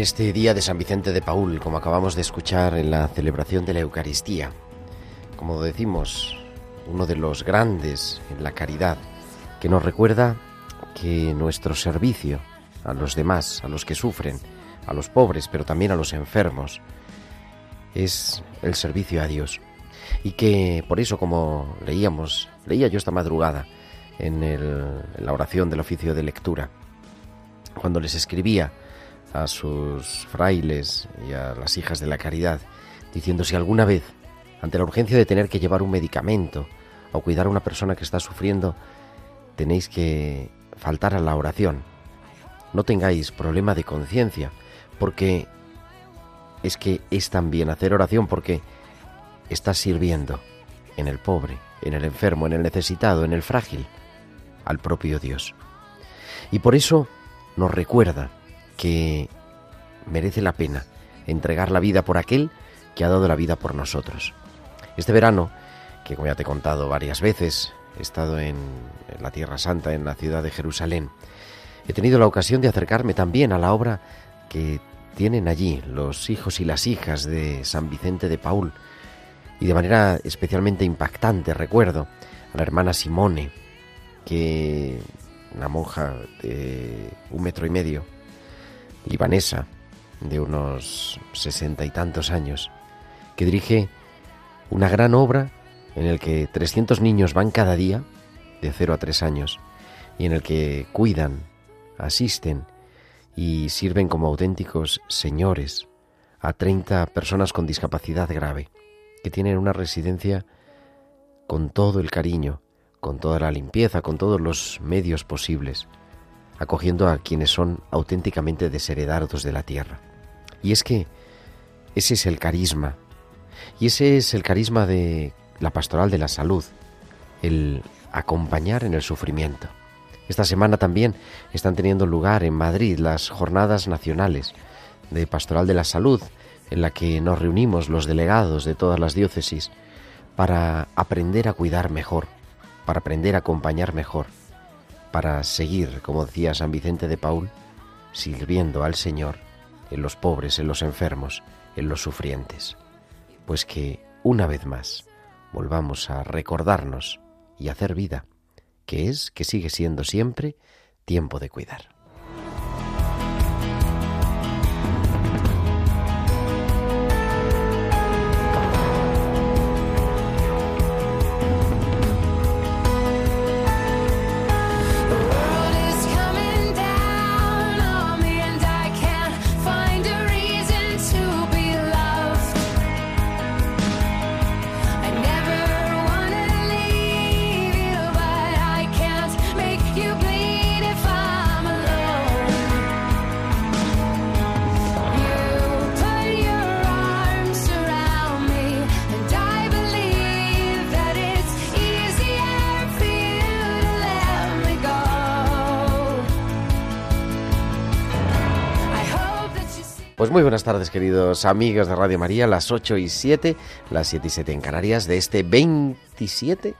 En este día de San Vicente de Paul, como acabamos de escuchar en la celebración de la Eucaristía, como decimos, uno de los grandes en la caridad, que nos recuerda que nuestro servicio a los demás, a los que sufren, a los pobres, pero también a los enfermos, es el servicio a Dios. Y que por eso, como leíamos, leía yo esta madrugada en, la oración del oficio de lectura, cuando les escribía a sus frailes y a las hijas de la caridad, diciendo si alguna vez, ante la urgencia de tener que llevar un medicamento o cuidar a una persona que está sufriendo, tenéis que faltar a la oración. No tengáis problema de conciencia, porque es que es también hacer oración, porque estás sirviendo en el pobre, en el enfermo, en el necesitado, en el frágil, al propio Dios. Y por eso nos recuerda que merece la pena entregar la vida por aquel que ha dado la vida por nosotros. Este verano, que como ya te he contado varias veces, he estado en, la Tierra Santa, en la ciudad de Jerusalén, he tenido la ocasión de acercarme también a la obra que tienen allí los hijos y las hijas de San Vicente de Paul, y de manera especialmente impactante recuerdo a la hermana Simone, que una monja de un metro y medio, libanesa, de unos sesenta y tantos años, que dirige una gran obra en el que 300 niños van cada día, de 0 a 3 años, y en el que cuidan, asisten y sirven como auténticos señores a 30 personas con discapacidad grave, que tienen una residencia con todo el cariño, con toda la limpieza, con todos los medios posibles, acogiendo a quienes son auténticamente desheredados de la tierra. Y es que ese es el carisma, y ese es el carisma de la pastoral de la salud, el acompañar en el sufrimiento. Esta semana también están teniendo lugar en Madrid las jornadas nacionales de pastoral de la salud, en la que nos reunimos los delegados de todas las diócesis para aprender a cuidar mejor, para aprender a acompañar mejor, para seguir, como decía San Vicente de Paul, sirviendo al Señor en los pobres, en los enfermos, en los sufrientes. Pues que, una vez más, volvamos a recordarnos y hacer vida, que es, que sigue siendo siempre, tiempo de cuidar. Buenas tardes, queridos amigos de Radio María, las 8 y 7, las 7 y 7 en Canarias, de este 27,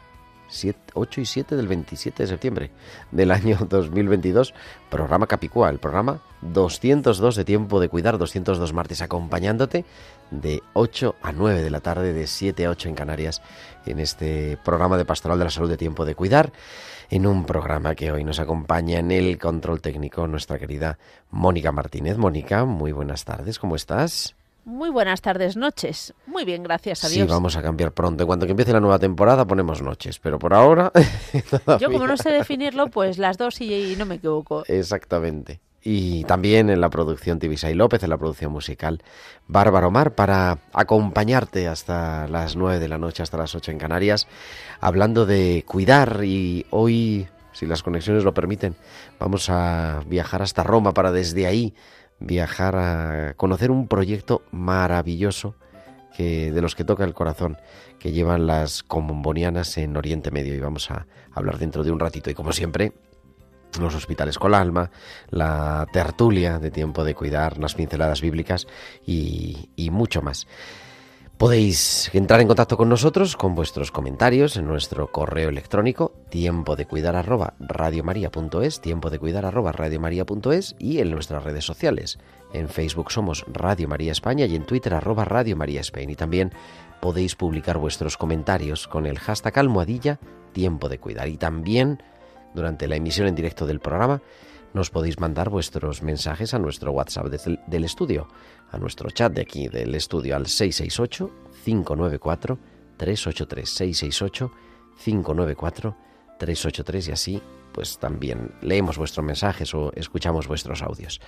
8 y 7 del 27 de septiembre del año 2022, programa Capicúa, el programa 202 de Tiempo de Cuidar, 202 martes acompañándote de 8 a 9 de la tarde, de 7 a 8 en Canarias, en este programa de Pastoral de la Salud de Tiempo de Cuidar, en un programa que hoy nos acompaña en el control técnico nuestra querida Mónica Martínez. Mónica, muy buenas tardes, ¿cómo estás? Muy buenas tardes, noches. Muy bien, gracias a Dios. Sí, vamos a cambiar pronto. En cuanto que empiece la nueva temporada ponemos noches, pero por ahora... Yo como no sé definirlo, pues las dos y, no me equivoco. Exactamente. Y también en la producción Tibisay López, en la producción musical Bárbaro Omar, para acompañarte hasta las nueve de la noche, hasta las ocho en Canarias, hablando de cuidar. Y hoy, si las conexiones lo permiten, vamos a viajar hasta Roma para desde ahí viajar a conocer un proyecto maravilloso que, de los que toca el corazón que llevan las combonianas en Oriente Medio. Y vamos a hablar dentro de un ratito. Y como siempre los hospitales con alma, la tertulia de tiempo de cuidar, las pinceladas bíblicas y, mucho más. Podéis entrar en contacto con nosotros con vuestros comentarios en nuestro correo electrónico tiempo de cuidar arroba radiomaria.es, tiempo de cuidar arroba radiomaria.es y en nuestras redes sociales. En Facebook somos Radio María España y en Twitter arroba Radio María España. Y también podéis publicar vuestros comentarios con el hashtag almohadilla tiempo de cuidar. Y también durante la emisión en directo del programa nos podéis mandar vuestros mensajes a nuestro WhatsApp del estudio a nuestro chat de aquí del estudio al 668-594-383. 668-594-383 y así pues también leemos vuestros mensajes o escuchamos vuestros audios.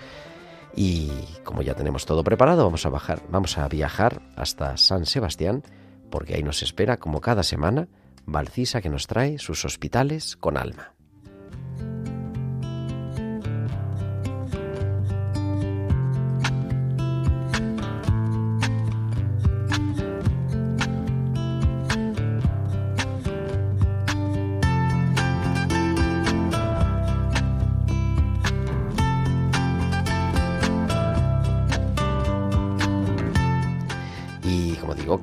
Y como ya tenemos todo preparado, vamos a bajar, vamos a viajar hasta San Sebastián, porque ahí nos espera, como cada semana, Valcisa que nos trae sus hospitales con alma.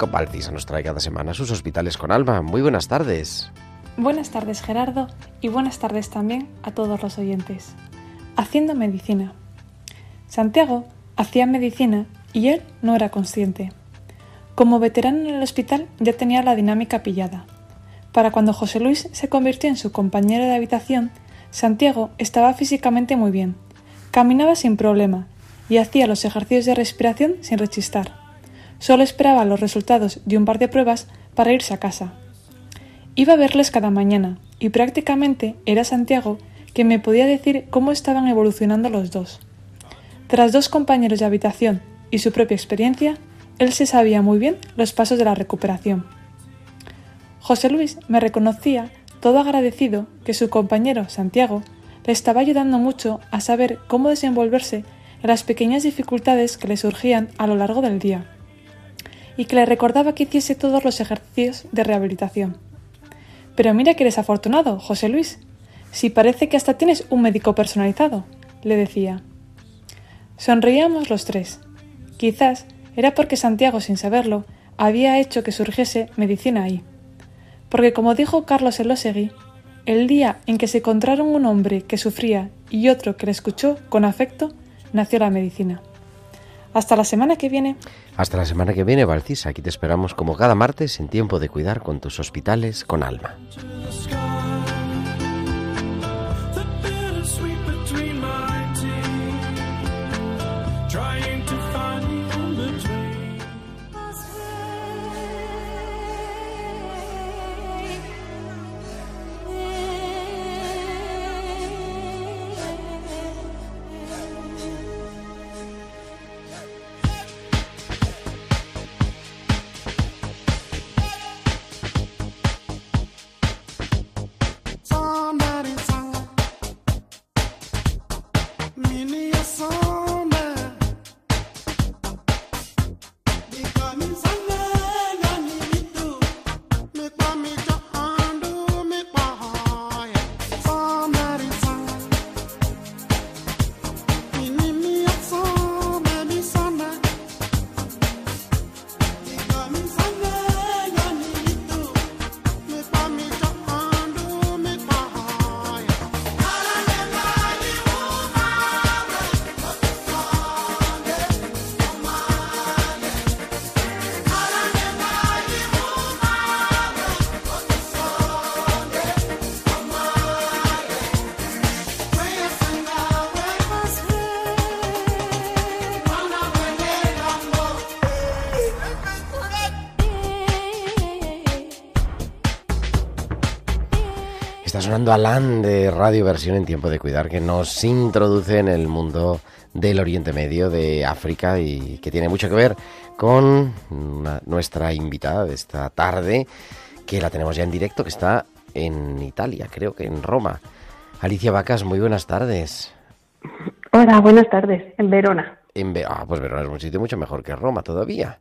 Valcisa nos trae cada semana sus hospitales con alma. Muy buenas tardes. Buenas tardes Gerardo y buenas tardes también a todos los oyentes. Haciendo medicina. Santiago hacía medicina y él no era consciente. Como veterano en el hospital ya tenía la dinámica pillada. Para cuando José Luis se convirtió en su compañero de habitación, Santiago estaba físicamente muy bien, caminaba sin problema y hacía los ejercicios de respiración sin rechistar. Solo esperaba los resultados de un par de pruebas para irse a casa. Iba a verles cada mañana y prácticamente era Santiago quien me podía decir cómo estaban evolucionando los dos. Tras dos compañeros de habitación y su propia experiencia, él se sabía muy bien los pasos de la recuperación. José Luis me reconocía todo agradecido que su compañero, Santiago, le estaba ayudando mucho a saber cómo desenvolverse en las pequeñas dificultades que le surgían a lo largo del día y que le recordaba que hiciese todos los ejercicios de rehabilitación. Pero mira que eres afortunado, José Luis. Si parece que hasta tienes un médico personalizado, le decía. Sonreíamos los tres. Quizás era porque Santiago, sin saberlo, había hecho que surgiese medicina ahí. Porque como dijo Carlos Elosegui, el día en que se encontraron un hombre que sufría y otro que le escuchó con afecto, nació la medicina. Hasta la semana que viene. Hasta la semana que viene, Valcisa. Aquí te esperamos como cada martes en tiempo de cuidar con tus hospitales con alma. Sonando Alan de Radio Versión en Tiempo de Cuidar, que nos introduce en el mundo del Oriente Medio, de África, y que tiene mucho que ver con nuestra invitada de esta tarde, que la tenemos ya en directo, que está en Italia, creo que en Roma. Alicia Vacas, muy buenas tardes. Hola, buenas tardes, en Verona. En ah, pues Verona es un sitio mucho mejor que Roma todavía,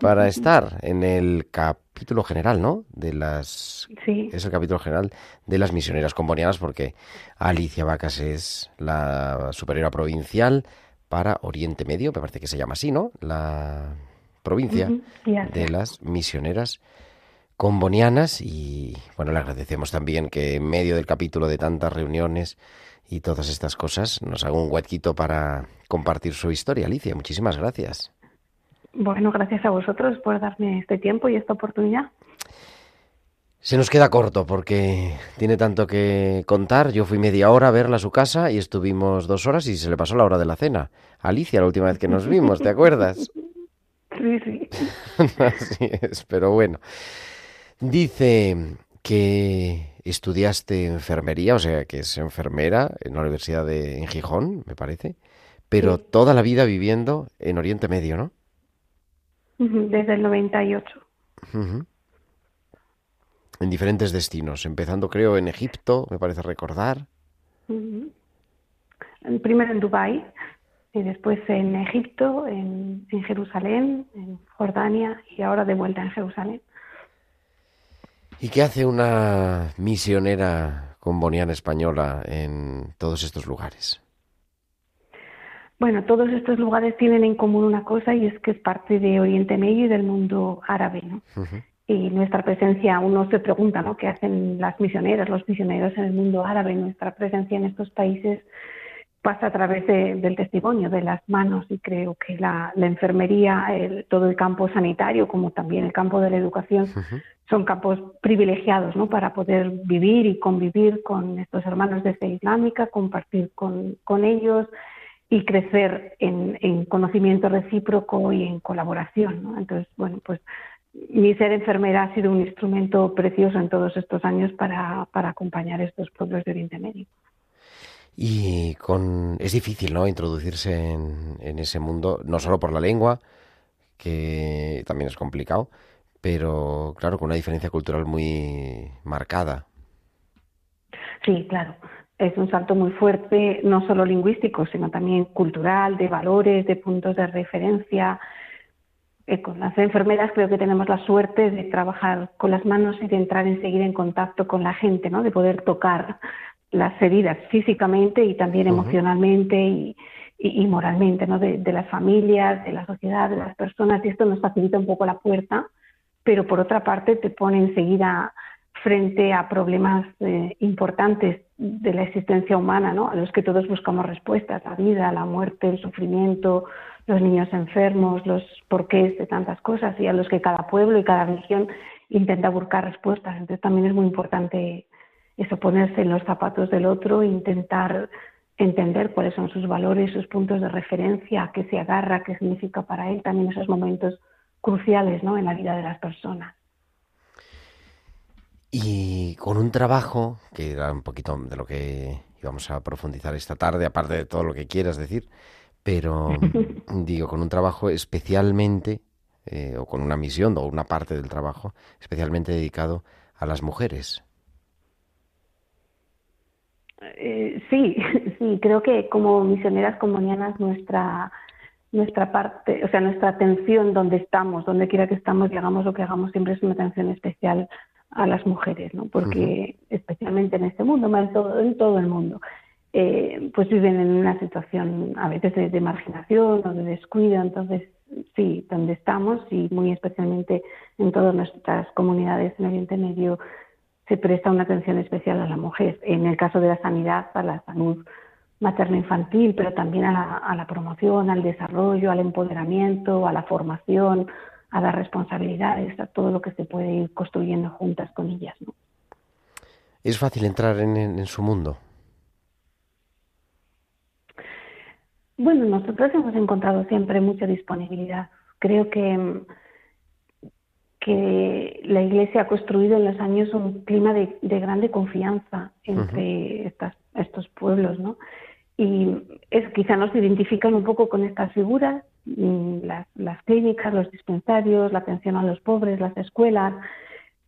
para estar en el capítulo general, ¿no? De las... Sí. Es el capítulo general de las misioneras combonianas porque Alicia Vacas es la superiora provincial para Oriente Medio, me parece que se llama así, ¿no? La provincia de las misioneras combonianas y bueno, le agradecemos también que en medio del capítulo de tantas reuniones y todas estas cosas nos haga un huequito para compartir su historia. Alicia, muchísimas gracias. Bueno, gracias a vosotros por darme este tiempo y esta oportunidad. Se nos queda corto porque tiene tanto que contar. Yo fui media hora a verla a su casa y estuvimos dos horas y se le pasó la hora de la cena. Alicia, la última vez que nos vimos, ¿te acuerdas? Sí, sí. Así es, pero bueno. Dice que estudiaste enfermería, o sea, que es enfermera en la Universidad de en Gijón, me parece, pero toda la vida viviendo en Oriente Medio, ¿no? Desde el 98. En diferentes destinos, empezando creo en Egipto, me parece recordar. Primero en Dubái y después en Egipto, en, en Jerusalén, en Jordania y ahora de vuelta en Jerusalén. ¿Y qué hace una misionera comboniana española en todos estos lugares? Bueno, todos estos lugares tienen en común una cosa y es que es parte de Oriente Medio y del mundo árabe, ¿no? Y nuestra presencia, uno se pregunta, ¿no? ¿Qué hacen las misioneras, los misioneros en el mundo árabe? Nuestra presencia en estos países pasa a través del testimonio, de las manos y creo que la, enfermería, todo el campo sanitario como también el campo de la educación son campos privilegiados ¿no? para poder vivir y convivir con estos hermanos de fe islámica, compartir con, con ellos y crecer en, conocimiento recíproco y en colaboración. ¿no? Entonces, bueno, pues mi ser enfermera ha sido un instrumento precioso en todos estos años para, para acompañar estos pueblos de Oriente Medio. Y con es difícil, ¿no? Introducirse en, ese mundo, no solo por la lengua, que también es complicado, pero claro, con una diferencia cultural muy marcada. Sí, claro. Es un salto muy fuerte, no solo lingüístico, sino también cultural, de valores, de puntos de referencia. Eh, con las enfermeras creo que tenemos la suerte de trabajar con las manos y de entrar enseguida en contacto con la gente, ¿no? De poder tocar las heridas físicamente y también emocionalmente y, y, moralmente, ¿no? De, las familias, de la sociedad, de las personas, y esto nos facilita un poco la puerta, pero por otra parte te pone enseguida frente a problemas eh, importantes de la existencia humana, ¿no? A los que todos buscamos respuestas, la vida, la muerte, el sufrimiento, los niños enfermos, los porqués de tantas cosas, y a los que cada pueblo y cada región intenta buscar respuestas. Entonces también es muy importante eso, ponerse en los zapatos del otro e intentar entender cuáles son sus valores, sus puntos de referencia, a qué se agarra, qué significa para él, también esos momentos cruciales ¿no? en la vida de las personas. Y con un trabajo, que era un poquito de lo que íbamos a profundizar esta tarde, aparte de todo lo que quieras decir, pero digo, con un trabajo especialmente, eh, o con una misión o una parte del trabajo especialmente dedicado a las mujeres. Eh, sí, sí, creo que como misioneras comunianas nuestra nuestra parte, o sea, nuestra atención donde estamos, donde quiera que estamos y hagamos lo que hagamos, siempre es una atención especial a las mujeres, ¿no? Porque especialmente en este mundo, más en todo, en todo el mundo, eh, pues viven en una situación a veces de, de, marginación o de descuido, entonces sí, donde estamos y muy especialmente en todas nuestras comunidades en Oriente Medio se presta una atención especial a la mujer. En el caso de la sanidad, a la salud materno-infantil, pero también a la, promoción, al desarrollo, al empoderamiento, a la formación, a las responsabilidades, a todo lo que se puede ir construyendo juntas con ellas. ¿no? ¿Es fácil entrar en, su mundo? Bueno, nosotros hemos encontrado siempre mucha disponibilidad. Creo que que la Iglesia ha construido en los años un clima de, grande confianza entre estas, estos pueblos, ¿no? Y es, quizá nos identifican un poco con estas figuras, mm, las, las clínicas, los dispensarios, la atención a los pobres, las escuelas,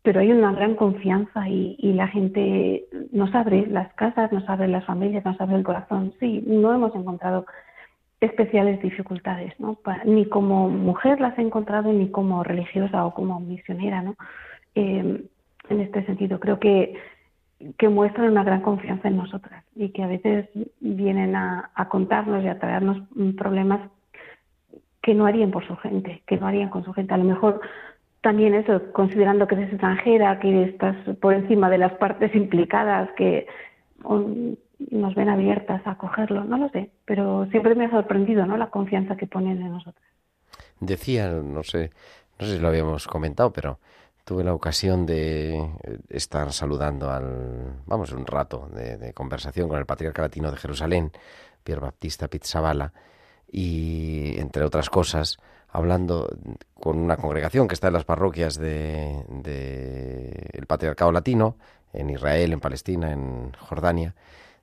pero hay una gran confianza y, y, la gente nos abre las casas, nos abre las familias, nos abre el corazón. Sí, no hemos encontrado especiales dificultades, ¿no? ni como mujer las he encontrado, ni como religiosa o como misionera, ¿no? Eh, en este sentido, creo que, que muestran una gran confianza en nosotras y que a veces vienen a, a contarnos y a traernos problemas que no harían por su gente, que no harían con su gente. A lo mejor también eso, considerando que eres extranjera, que estás por encima de las partes implicadas, que nos ven abiertas a cogerlo, no lo sé, pero siempre me ha sorprendido, ¿no? La confianza que ponen en nosotros. Decía, no sé, no sé si lo habíamos comentado, pero tuve la ocasión de estar saludando al, vamos, un rato de, conversación con el patriarca latino de Jerusalén, Pier Baptista Pizzabala, y entre otras cosas, hablando con una congregación que está en las parroquias de, de patriarcado latino, en Israel, en Palestina, en Jordania,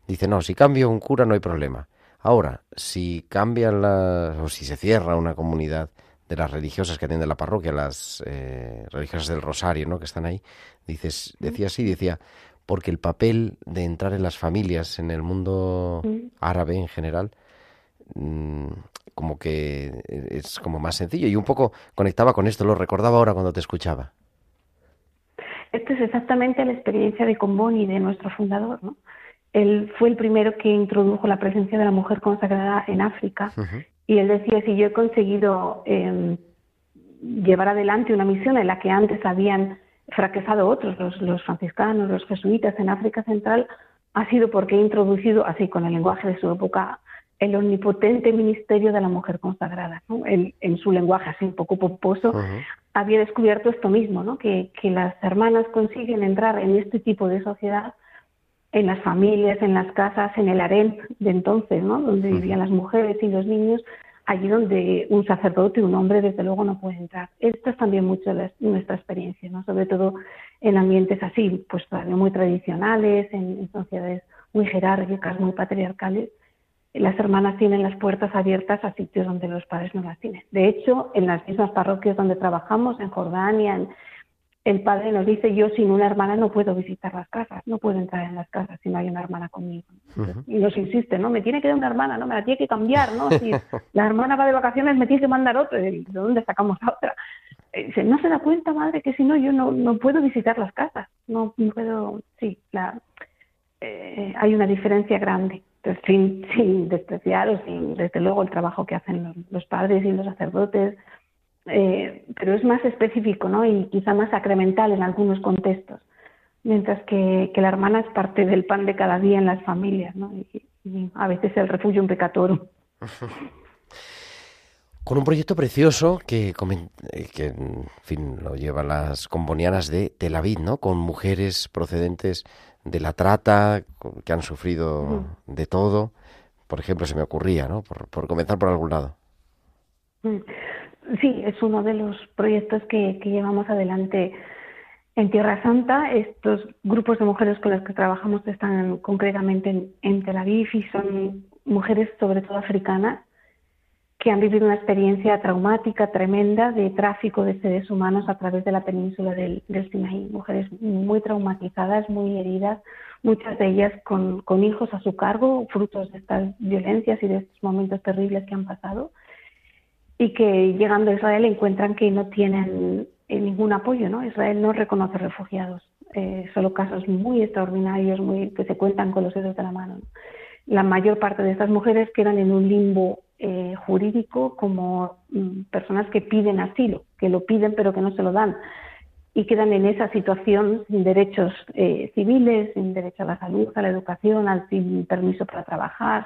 Dice, no, si cambia un cura no hay problema. Ahora, si cambian las, o si se cierra una comunidad de las religiosas que atienden la parroquia, las eh, religiosas del Rosario, ¿no? Que están ahí, dices, decía así, decía, porque el papel de entrar en las familias en el mundo árabe en general, mm, como que es como más sencillo y un poco conectaba con esto, lo recordaba ahora cuando te escuchaba. Esto es exactamente la experiencia de Comboni, de nuestro fundador, ¿no? Él fue el primero que introdujo la presencia de la mujer consagrada en África y él decía, si yo he conseguido em, llevar adelante una misión en la que antes habían fracasado otros, los, los, franciscanos, los jesuitas en África Central, ha sido porque he introducido, así con el lenguaje de su época, el omnipotente ministerio de la mujer consagrada. en su lenguaje así un poco pomposo, había descubierto esto mismo, ¿no? que, que las hermanas consiguen entrar en este tipo de sociedad en las familias, en las casas, en el harén de entonces, ¿no? Donde vivían las mujeres y los niños, allí donde un sacerdote, un hombre, desde luego no puede entrar. Esto es también mucho de nuestra experiencia, ¿no? Sobre todo en ambientes así, pues muy tradicionales, en, sociedades muy jerárquicas, muy patriarcales. Las hermanas tienen las puertas abiertas a sitios donde los padres no las tienen. De hecho, en las mismas parroquias donde trabajamos, en Jordania, en, el padre nos dice, yo sin una hermana no puedo visitar las casas, no puedo entrar en las casas si no hay una hermana conmigo. Y nos insiste, ¿no? Me tiene que dar una hermana, ¿no? Me la tiene que cambiar, ¿no? Si la hermana va de vacaciones, me tiene que mandar otra. ¿De dónde sacamos a otra? Dice, no se da cuenta, madre, que si no, yo no, no puedo visitar las casas. No puedo, sí, la, eh, hay una diferencia grande. Entonces, sin, sin despreciar o sin, desde luego, el trabajo que hacen los, los padres y los sacerdotes, eh, pero es más específico ¿no? y quizá más sacramental en algunos contextos, mientras que, la hermana es parte del pan de cada día en las familias ¿no? y, a veces el refugio un pecatorum. Con un proyecto precioso que, eh, que en fin, lo llevan las combonianas de Tel Aviv, ¿no? Con mujeres procedentes de la trata, que han sufrido de todo. Por ejemplo, se me ocurría, ¿no? Por, por comenzar por algún lado. Sí, es uno de los proyectos que, llevamos adelante en Tierra Santa. Estos grupos de mujeres con las que trabajamos están concretamente en, Tel Aviv y son mujeres sobre todo africanas que han vivido una experiencia traumática, tremenda, de tráfico de seres humanos a través de la península del, Sinaí. Mujeres muy traumatizadas, muy heridas, muchas de ellas con, con hijos a su cargo, frutos de estas violencias y de estos momentos terribles que han pasado y que llegando a Israel encuentran que no tienen eh, ningún apoyo, ¿no? Israel no reconoce refugiados, eh, solo casos muy extraordinarios, muy que se cuentan con los dedos de la mano. La mayor parte de estas mujeres quedan en un limbo eh, jurídico como mm, personas que piden asilo, que lo piden pero que no se lo dan y quedan en esa situación sin derechos civiles, sin derecho a la salud, a la educación, sin permiso para trabajar,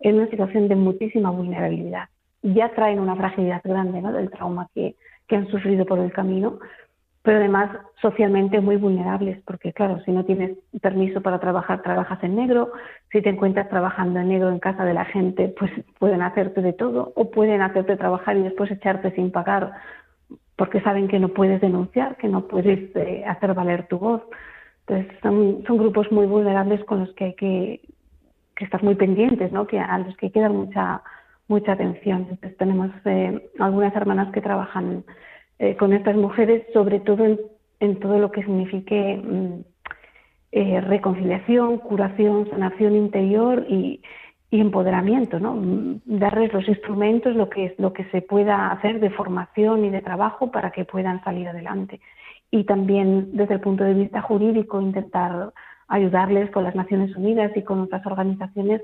en una situación de muchísima vulnerabilidad ya traen una fragilidad grande ¿no? del trauma que, que han sufrido por el camino, pero además socialmente muy vulnerables, porque claro, si no tienes permiso para trabajar, trabajas en negro, si te encuentras trabajando en negro en casa de la gente, pues pueden hacerte de todo, o pueden hacerte trabajar y después echarte sin pagar porque saben que no puedes denunciar, que no puedes eh, hacer valer tu voz. Entonces, son, son grupos muy vulnerables con los que hay que, que estar muy pendientes, ¿no? que, a los que hay que dar mucha, mucha atención. Entonces, tenemos eh, algunas hermanas que trabajan eh, con estas mujeres, sobre todo en, todo lo que signifique mm, eh, reconciliación, curación, sanación interior y, y empoderamiento, ¿no? Mm, darles los instrumentos, lo que, lo que se pueda hacer de formación y de trabajo para que puedan salir adelante. Y también desde el punto de vista jurídico intentar ayudarles con las Naciones Unidas y con otras organizaciones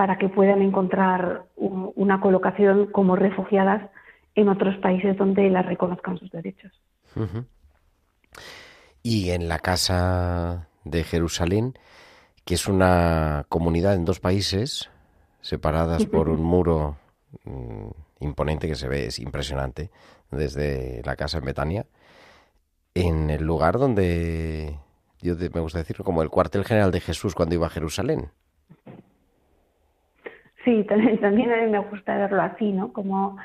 para que puedan encontrar un, una colocación como refugiadas en otros países donde las reconozcan sus derechos. Uh -huh. Y en la Casa de Jerusalén, que es una comunidad en dos países, separadas por un muro mmm, imponente que se ve, es impresionante, desde la casa en Betania, en el lugar donde, yo me gusta decirlo, como el cuartel general de Jesús cuando iba a Jerusalén. Sí, también, también a mí me gusta verlo así, ¿no? Como,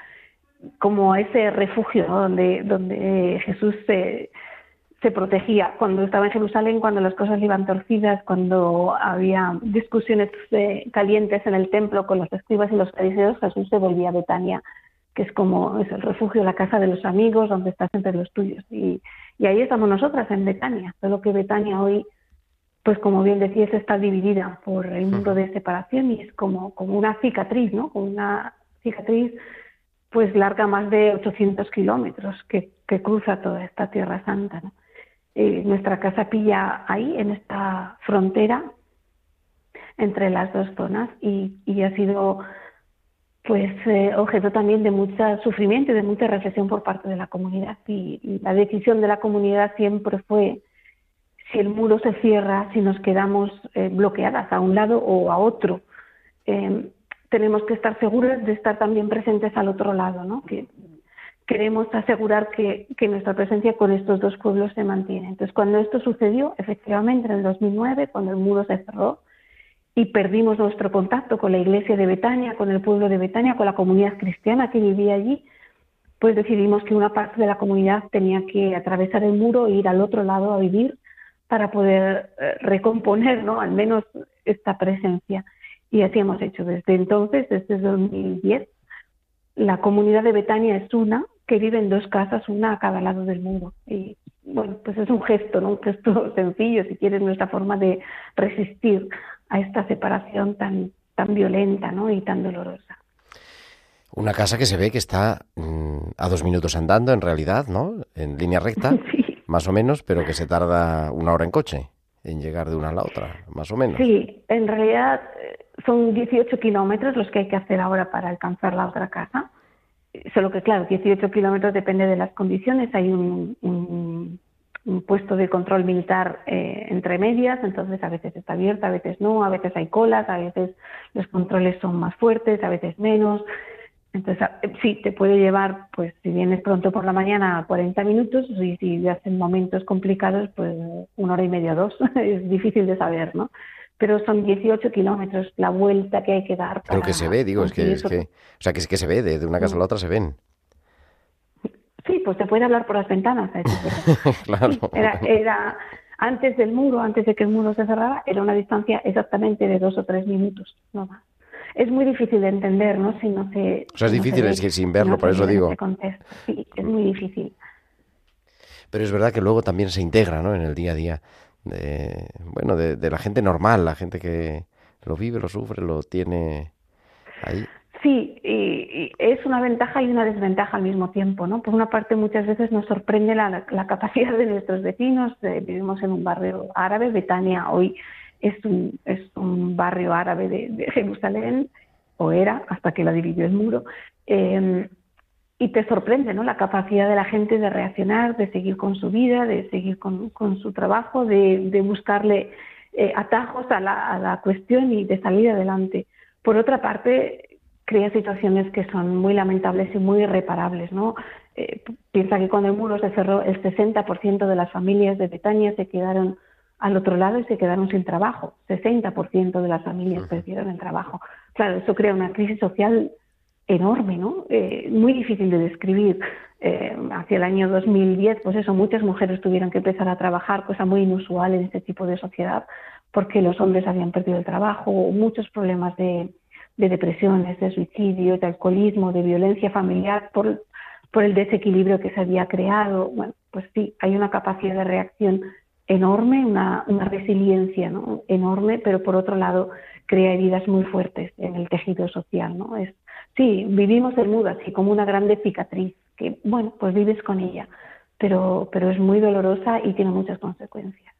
como ese refugio donde, donde Jesús se, se protegía cuando estaba en Jerusalén, cuando las cosas iban torcidas, cuando había discusiones eh, calientes en el templo con los escribas y los fariseos, Jesús se volvía a Betania, que es como es el refugio, la casa de los amigos, donde estás entre los tuyos. Y, y ahí estamos nosotras, en Betania. Solo que Betania hoy, pues como bien decías, está dividida por el muro de separación y es como, como una cicatriz, ¿no? Como una cicatriz pues larga más de 800 kilómetros que, que cruza toda esta Tierra Santa, ¿no? Eh, nuestra casa pilla ahí, en esta frontera entre las dos zonas y, y ha sido pues eh, objeto también de mucho sufrimiento y de mucha reflexión por parte de la comunidad y, y, la decisión de la comunidad siempre fue el muro se cierra, si nos quedamos eh, bloqueadas a un lado o a otro, eh, tenemos que estar seguras de estar también presentes al otro lado, ¿no? Que queremos asegurar que, que, nuestra presencia con estos dos pueblos se mantiene. Entonces, cuando esto sucedió, efectivamente, en el 2009, cuando el muro se cerró y perdimos nuestro contacto con la iglesia de Betania, con el pueblo de Betania, con la comunidad cristiana que vivía allí, pues decidimos que una parte de la comunidad tenía que atravesar el muro e ir al otro lado a vivir para poder eh, recomponer, ¿no? Al menos esta presencia. Y así hemos hecho desde entonces, desde 2010. La comunidad de Betania es una, que vive en dos casas, una a cada lado del muro. Y bueno, pues es un gesto, ¿no? Un gesto sencillo, si quieres, nuestra forma de resistir a esta separación tan, tan violenta, ¿no? Y tan dolorosa. Una casa que se ve que está mmm, a dos minutos andando, en realidad, ¿no? En línea recta, sí. Más o menos, pero que se tarda una hora en coche en llegar de una a la otra, más o menos. Sí, en realidad son 18 kilómetros los que hay que hacer ahora para alcanzar la otra casa solo que claro, 18 kilómetros depende de las condiciones, hay un, un, un puesto de control militar eh, entre medias, entonces a veces está abierta, a veces no, a veces hay colas, a veces los controles son más fuertes, a veces menos. Entonces, sí, te puede llevar, pues si vienes pronto por la mañana, 40 minutos, y si hacen momentos complicados, pues una hora y media, dos. es difícil de saber, ¿no? pero son 18 kilómetros la vuelta que hay que dar. Pero que se ve, digo, es que, es que, o sea, que, que se ve, de, de, una casa a la otra se ven. Sí, pues te puede hablar por las ventanas. claro. Era, era, antes del muro, antes de que el muro se cerrara, era una distancia exactamente de dos o tres minutos, no más. Es muy difícil de entender, ¿no? Si no se. O sea, es no difícil, es que sin verlo, no por eso digo. Sí, es muy difícil. Pero es verdad que luego también se integra, ¿no? En el día a día de bueno de, de, la gente normal la gente que lo vive lo sufre lo tiene ahí sí y, y es una ventaja y una desventaja al mismo tiempo no por una parte muchas veces nos sorprende la, la capacidad de nuestros vecinos eh, vivimos en un barrio árabe Betania hoy es un es un barrio árabe de, Jerusalén o era hasta que la dividió el muro eh, y te sorprende ¿no? la capacidad de la gente de reaccionar, de seguir con su vida, de seguir con, con su trabajo, de, de buscarle eh, atajos a la, a la cuestión y de salir adelante. Por otra parte, crea situaciones que son muy lamentables y muy irreparables. ¿no? Eh, piensa que cuando el muro se cerró, el 60% de las familias de Betania se quedaron al otro lado y se quedaron sin trabajo. 60% de las familias perdieron el trabajo. Claro, eso crea una crisis social enorme, ¿no? Eh, muy difícil de describir. Eh, hacia el año 2010, pues eso, muchas mujeres tuvieron que empezar a trabajar, cosa muy inusual en este tipo de sociedad, porque los hombres habían perdido el trabajo, muchos problemas de, de depresiones, de suicidio, de alcoholismo, de violencia familiar por, por el desequilibrio que se había creado. Bueno, pues sí, hay una capacidad de reacción enorme, una, una resiliencia ¿no? enorme, pero por otro lado crea heridas muy fuertes en el tejido social. ¿no? Es, sí, vivimos el mudo así como una grande cicatriz, que bueno, pues vives con ella, pero, pero es muy dolorosa y tiene muchas consecuencias.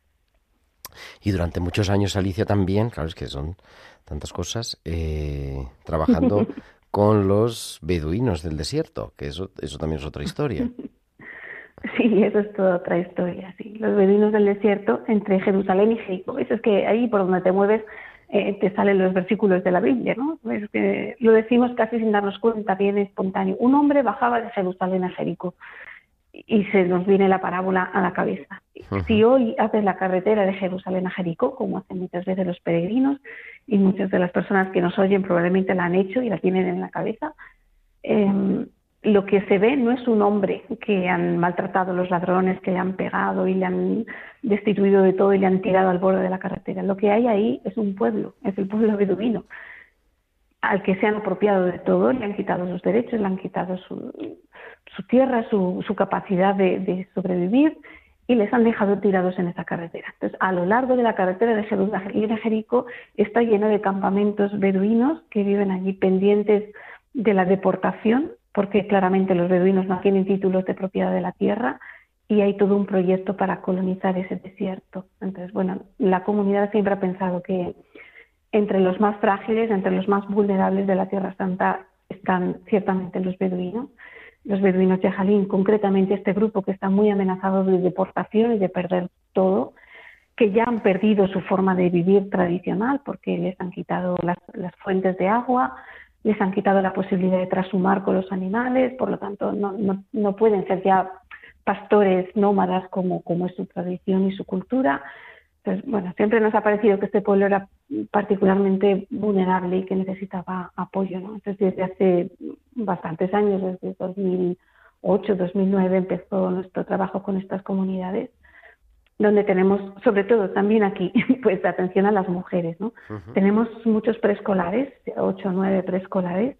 Y durante muchos años Alicia también, claro, es que son tantas cosas, eh, trabajando con los beduinos del desierto, que eso, eso también es otra historia. Sí, eso es toda otra historia, sí. Los beduinos del desierto entre Jerusalén y Jericó. Eso es que ahí por donde te mueves eh, te salen los versículos de la Biblia, ¿no? Es que lo decimos casi sin darnos cuenta, bien espontáneo. Un hombre bajaba de Jerusalén a Jericó y se nos viene la parábola a la cabeza. Si hoy haces la carretera de Jerusalén a Jericó, como hacen muchas veces los peregrinos y muchas de las personas que nos oyen probablemente la han hecho y la tienen en la cabeza, eh, lo que se ve no es un hombre que han maltratado los ladrones, que le han pegado y le han destituido de todo y le han tirado al borde de la carretera. Lo que hay ahí es un pueblo, es el pueblo beduino, al que se han apropiado de todo, le han quitado sus derechos, le han quitado su, su tierra, su, su capacidad de, sobrevivir y les han dejado tirados en esa carretera. Entonces, a lo largo de la carretera de Jerusalén de Jericó está lleno de campamentos beduinos que viven allí pendientes de la deportación porque claramente los beduinos no tienen títulos de propiedad de la tierra y hay todo un proyecto para colonizar ese desierto. Entonces, bueno, la comunidad siempre ha pensado que entre los más frágiles, entre los más vulnerables de la Tierra Santa están ciertamente los beduinos, los beduinos de Jalín, concretamente este grupo que está muy amenazado de deportación y de perder todo, que ya han perdido su forma de vivir tradicional porque les han quitado las, las fuentes de agua, les han quitado la posibilidad de trashumar con los animales, por lo tanto no, no, no pueden ser ya pastores nómadas como, como es su tradición y su cultura. Entonces, bueno, siempre nos ha parecido que este pueblo era particularmente vulnerable y que necesitaba apoyo, ¿no? Entonces, desde hace bastantes años, desde 2008, 2009, empezó nuestro trabajo con estas comunidades donde tenemos, sobre todo también aquí, pues atención a las mujeres, ¿no? Tenemos muchos preescolares, ocho o nueve preescolares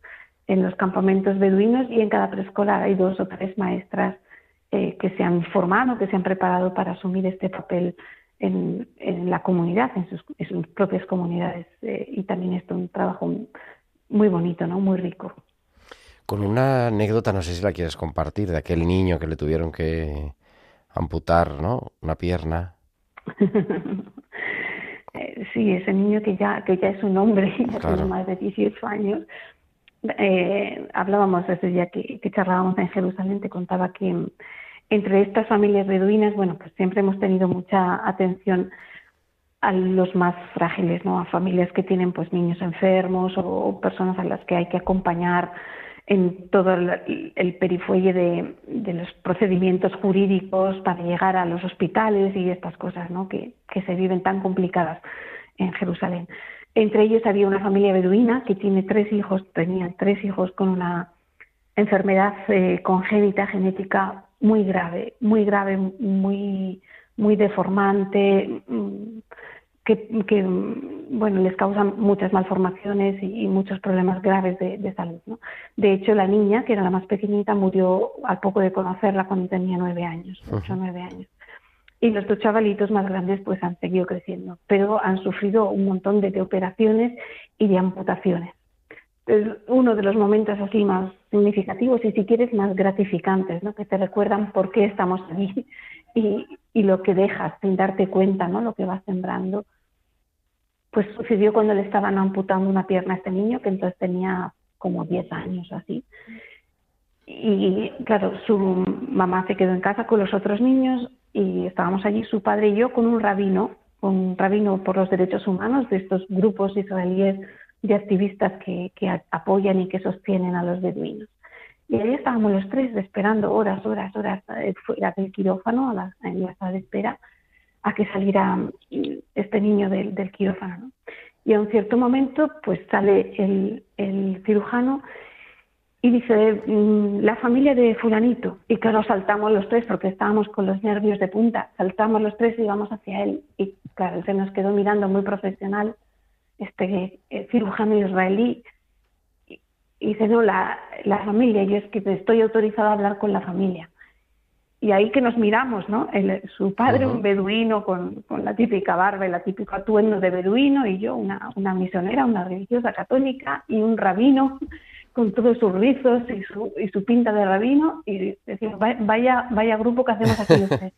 en los campamentos beduinos y en cada preescolar hay dos o tres maestras eh, que se han formado, que se han preparado para asumir este papel en, en la comunidad, en sus, en sus propias comunidades eh, y también es un trabajo muy bonito, ¿no? Muy rico. Con una anécdota, no sé si la quieres compartir, de aquel niño que le tuvieron que amputar, ¿no? Una pierna. Eh, sí, ese niño que ya que ya es un hombre, ya tiene más de 18 años. Eh, hablábamos ese día que, que charlábamos en Jerusalén, te contaba que entre estas familias beduinas, bueno, pues siempre hemos tenido mucha atención a los más frágiles, ¿no? A familias que tienen pues niños enfermos o, o personas a las que hay que acompañar en todo el, el perifuelle de, los procedimientos jurídicos para llegar a los hospitales y estas cosas ¿no? que, que se viven tan complicadas en Jerusalén. Entre ellos había una familia beduina que tiene tres hijos, tenían tres hijos con una enfermedad eh, congénita genética muy grave, muy grave, muy, muy deformante, mm, que, que, bueno, les causan muchas malformaciones y, y muchos problemas graves de, de, salud. ¿no? De hecho, la niña, que era la más pequeñita, murió al poco de conocerla cuando tenía nueve años, ocho o nueve años. Y los dos chavalitos más grandes pues han seguido creciendo, pero han sufrido un montón de, de operaciones y de amputaciones. Es uno de los momentos así más significativos y si quieres más gratificantes, ¿no? que te recuerdan por qué estamos allí y, y lo que dejas sin darte cuenta, ¿no? lo que vas sembrando pues sucedió cuando le estaban amputando una pierna a este niño, que entonces tenía como 10 años así. Y claro, su mamá se quedó en casa con los otros niños y estábamos allí, su padre y yo, con un rabino, un rabino por los derechos humanos de estos grupos israelíes de activistas que, que apoyan y que sostienen a los beduinos. Y ahí estábamos los tres esperando horas, horas, horas eh, fuera del quirófano, a la, en la sala de espera, a que saliera este niño del, del quirófano. ¿no? Y a un cierto momento, pues sale el, cirujano y dice, mm, la familia de fulanito. Y claro, saltamos los tres porque estábamos con los nervios de punta. Saltamos los tres y íbamos hacia él. Y claro, se nos quedó mirando muy profesional, este eh, cirujano israelí. Y, dice, no, la, la familia. Y yo es que estoy autorizada a hablar con la familia. Y ahí que nos miramos, ¿no? su padre, un beduino con, con, la típica barba y la típica atuendo de beduino, y yo, una, una misionera, una religiosa católica, y un rabino con todos sus rizos y su, y su pinta de rabino y decimos, vaya, vaya grupo que hacemos aquí usted.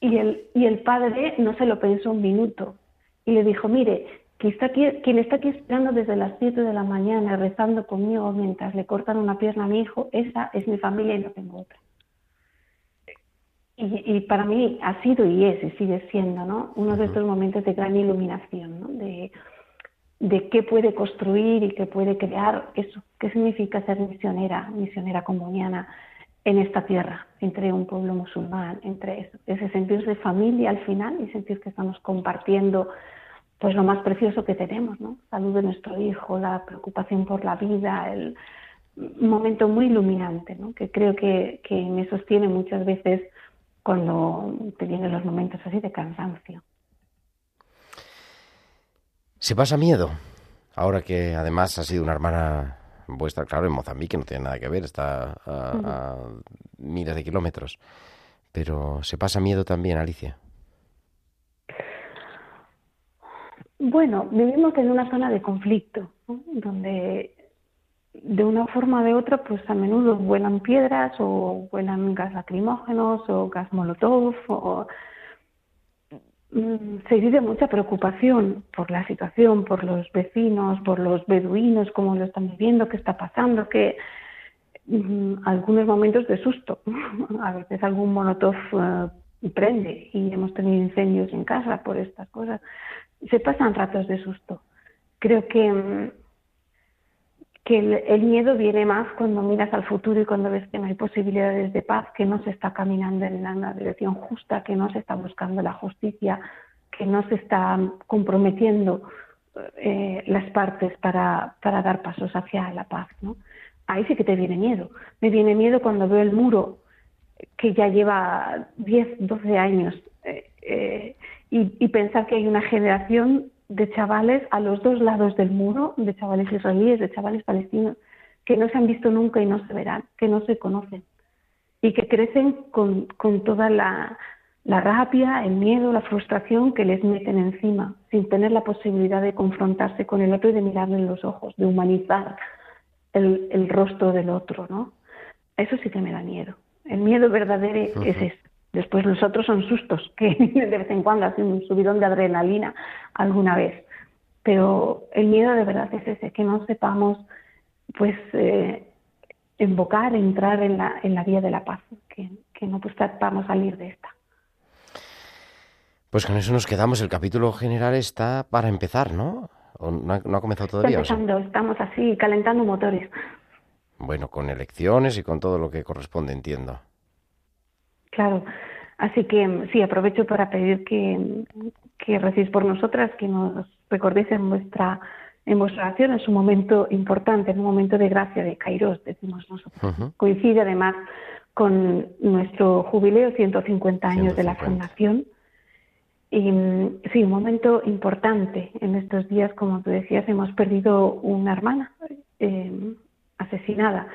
Y el, y el padre no se lo pensó un minuto y le dijo, mire, quien está aquí, quien está aquí esperando desde las 7 de la mañana rezando conmigo mientras le cortan una pierna a mi hijo, esa es mi familia y no tengo otra. Y, y, para mí ha sido y es y sigue siendo ¿no? uno de estos momentos de gran iluminación, ¿no? de, de qué puede construir y qué puede crear, eso, qué significa ser misionera, misionera comuniana en esta tierra, entre un pueblo musulmán, entre eso, ese sentirse de familia al final y sentir que estamos compartiendo pues lo más precioso que tenemos, ¿no? Salud de nuestro hijo, la preocupación por la vida, el un momento muy iluminante, ¿no? Que creo que, que me sostiene muchas veces cuando te vienen los momentos así de cansancio. ¿Se pasa miedo? Ahora que además ha sido una hermana vuestra, claro, en Mozambique no tiene nada que ver, está a, miles de kilómetros. Pero ¿se pasa miedo también, Alicia? Bueno, vivimos en una zona de conflicto, donde de una forma o de otra, pues a menudo vuelan piedras o vuelan gas lacrimógenos o gas molotov o Mm, se vive mucha preocupación por la situación, por los vecinos, por los beduinos, cómo lo están viviendo, qué está pasando, que mm, algunos momentos de susto. A veces algún monotov eh, prende y hemos tenido incendios en casa por estas cosas. Se pasan ratos de susto. Creo que mm, que el, miedo viene más cuando miras al futuro y cuando ves que no hay posibilidades de paz, que no se está caminando en una dirección justa, que no se está buscando la justicia, que no se está comprometiendo eh, las partes para, para, dar pasos hacia la paz. ¿no? Ahí sí que te viene miedo. Me viene miedo cuando veo el muro que ya lleva 10, 12 años eh, eh, y, y pensar que hay una generación de chavales a los dos lados del muro, de chavales israelíes, de chavales palestinos, que no se han visto nunca y no se verán, que no se conocen y que crecen con, con toda la, la rabia, el miedo, la frustración que les meten encima, sin tener la posibilidad de confrontarse con el otro y de mirarle en los ojos, de humanizar el, el rostro del otro, ¿no? Eso sí que me da miedo. El miedo verdadero es eso. Después los otros son sustos, que de vez en cuando hacen un subidón de adrenalina alguna vez. Pero el miedo de verdad es ese, que no sepamos pues eh, invocar, entrar en la, en la vía de la paz, que, que no pues sepamos salir de esta. Pues con eso nos quedamos. El capítulo general está para empezar, ¿no? no, ha, comenzado todavía? empezando, estamos así calentando motores. Bueno, con elecciones y con todo lo que corresponde, entiendo. Claro, así que sí, aprovecho para pedir que, que recéis por nosotras, que nos recordéis en vuestra en vuestra oración, es un momento importante, es un momento de gracia, de Kairos, decimos nosotros. Coincide además con nuestro jubileo, 150 años de la fundación. Y sí, un momento importante. En estos días, como tú decías, hemos perdido una hermana eh, asesinada.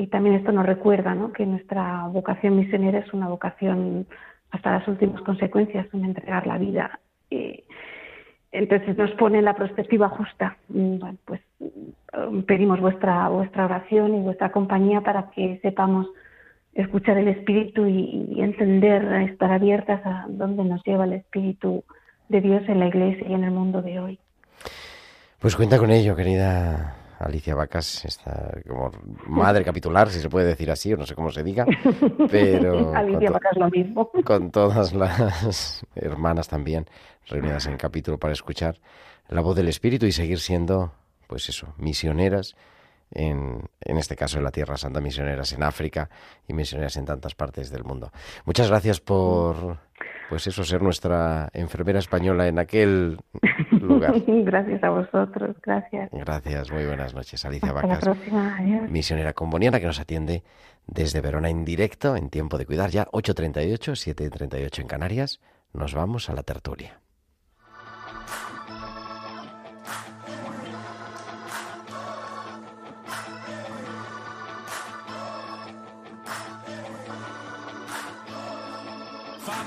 Y también esto nos recuerda ¿no? que nuestra vocación misionera es una vocación hasta las últimas consecuencias, un entregar la vida. Entonces nos pone la perspectiva justa. Mm, bueno, pues mm, pedimos vuestra, vuestra oración y vuestra compañía para que sepamos escuchar el Espíritu y entender, estar abiertas a dónde nos lleva el Espíritu de Dios en la Iglesia y en el mundo de hoy. Pues cuenta con ello, querida Alicia Vacas está como madre capitular, si se puede decir así, o no sé cómo se diga, pero Alicia Vacas lo mismo. con todas las hermanas también reunidas en capítulo para escuchar la voz del Espíritu y seguir siendo, pues eso, misioneras en, en este caso en la Tierra Santa, misioneras en África y misioneras en tantas partes del mundo. Muchas gracias por, pues eso, ser nuestra enfermera española en aquel lugar. gracias a vosotros, gracias. Gracias, muy buenas noches, Alicia Hasta la Vacas, próxima, adiós. misionera comboniana que nos atiende desde Verona en directo, en tiempo de cuidar, ya 8.38, 7.38 en Canarias. Nos vamos a la tertulia.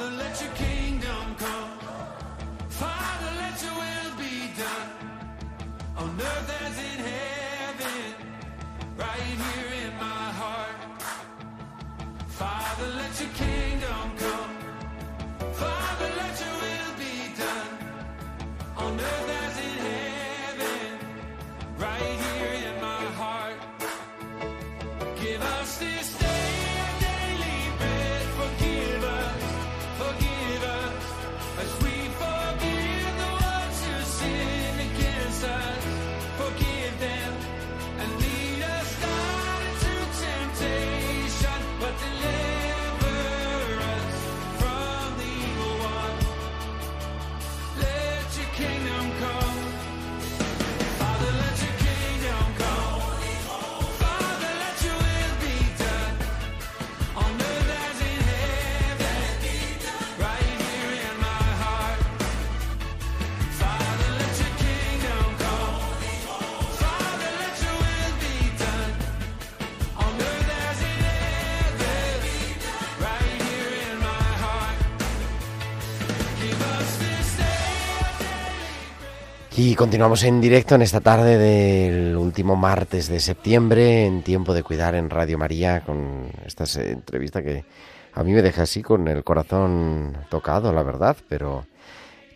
never let you go. Y continuamos en directo en esta tarde del último martes de septiembre, en tiempo de cuidar en Radio María, con esta se- entrevista que a mí me deja así con el corazón tocado, la verdad, pero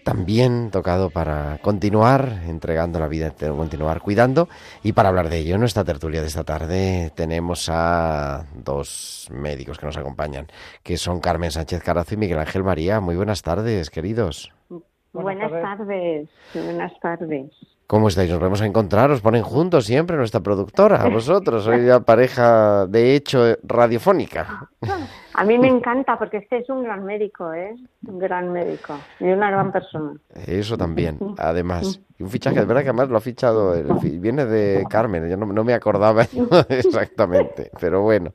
también tocado para continuar entregando la vida, continuar cuidando. Y para hablar de ello, en nuestra tertulia de esta tarde tenemos a dos médicos que nos acompañan, que son Carmen Sánchez Carazo y Miguel Ángel María. Muy buenas tardes, queridos. Buenas, tardes. buenas tardes. ¿Cómo estáis? Nos vamos a encontrar, os ponen juntos siempre nuestra productora, a vosotros, sois ya pareja de hecho radiofónica. A mí me encanta porque este es un gran médico, ¿eh? Un gran médico y una gran persona. Eso también, además. Y un fichaje, de verdad que además lo ha fichado, el fi- viene de Carmen, yo no, no me acordaba exactamente, pero bueno.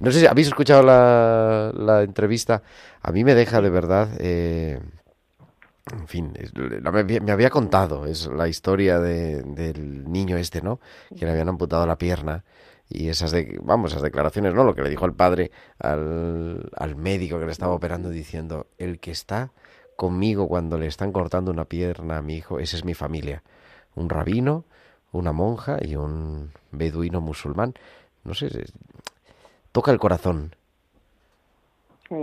No sé si habéis escuchado la, la entrevista, a mí me deja de verdad... eh, en fin, es- la- me, me había contado, es la historia de- del niño este, ¿no? Que le habían amputado la pierna y esas, de, vamos, esas declaraciones, ¿no? Lo que le dijo el padre al, al médico que le estaba operando diciendo, el que está conmigo cuando le están cortando una pierna a mi hijo, esa es mi familia. Un rabino, una monja y un beduino musulmán. No sé, es- toca el corazón. Sí,